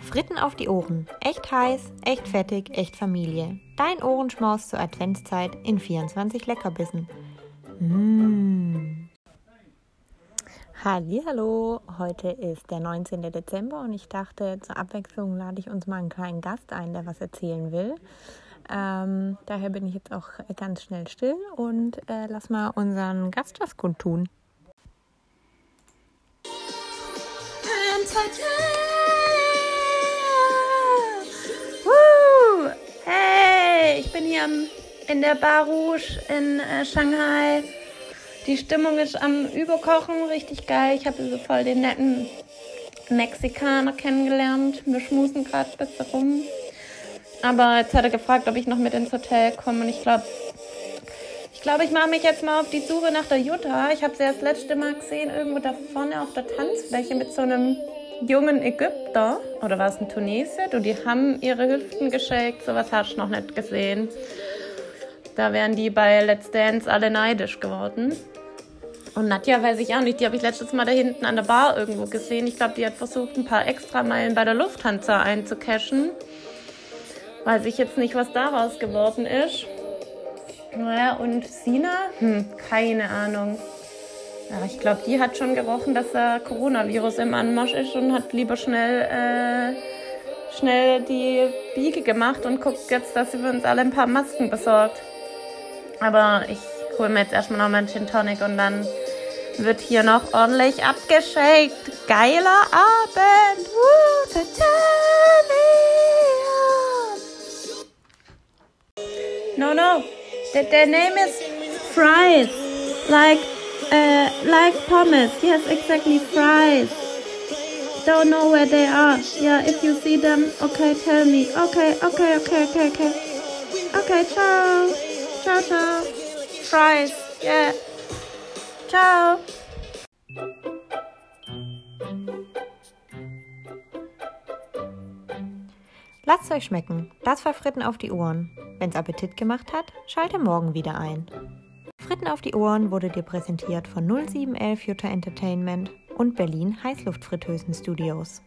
Fritten auf die Ohren. Echt heiß, echt fettig, echt Familie. Dein Ohrenschmaus zur Adventszeit in 24 Leckerbissen. Mmh. Hallo, heute ist der 19. Dezember und ich dachte, zur Abwechslung lade ich uns mal einen kleinen Gast ein, der was erzählen will. Ähm, daher bin ich jetzt auch ganz schnell still und äh, lass mal unseren Gast was kundtun. Woo! Hey, ich bin hier in der Bar Rouge in äh, Shanghai. Die Stimmung ist am Überkochen, richtig geil. Ich habe so voll den netten Mexikaner kennengelernt. Wir schmusen gerade ein bisschen rum. Aber jetzt hat er gefragt, ob ich noch mit ins Hotel komme. Und ich glaube, glaube, ich mache mich jetzt mal auf die Suche nach der Jutta. Ich habe sie das letzte Mal gesehen, irgendwo da vorne auf der Tanzfläche mit so einem jungen Ägypter. Oder war es ein Tunesit? Und die haben ihre Hüften geschickt. Sowas hast du noch nicht gesehen. Da wären die bei Let's Dance alle neidisch geworden. Und Nadja weiß ich auch nicht, die habe ich letztes Mal da hinten an der Bar irgendwo gesehen. Ich glaube, die hat versucht, ein paar Extrameilen bei der Lufthansa einzucashen. Weiß ich jetzt nicht, was daraus geworden ist. Naja, und Sina? Hm, keine Ahnung. Ja, ich glaube, die hat schon gerochen, dass der Coronavirus im Anmarsch ist und hat lieber schnell, äh, schnell die Biege gemacht und guckt jetzt, dass sie für uns alle ein paar Masken besorgt. Aber ich hole mir jetzt erstmal noch meinen Gin Tonic und dann wird hier noch ordentlich abgeschickt. Geiler Abend! Woo, No, no. The, the name is fries. Like, uh, like pommes. Yes, exactly, fries. Don't know where they are. Yeah, if you see them, okay, tell me. Okay, okay, okay, okay, okay. Okay, ciao. Ciao, ciao. Fries. Yeah. Ciao. Lasst euch schmecken. Das war Fritten auf die Ohren. Wenn's Appetit gemacht hat, schalte morgen wieder ein. Fritten auf die Ohren wurde dir präsentiert von 0711 Jutta Entertainment und Berlin Heißluftfritteusen Studios.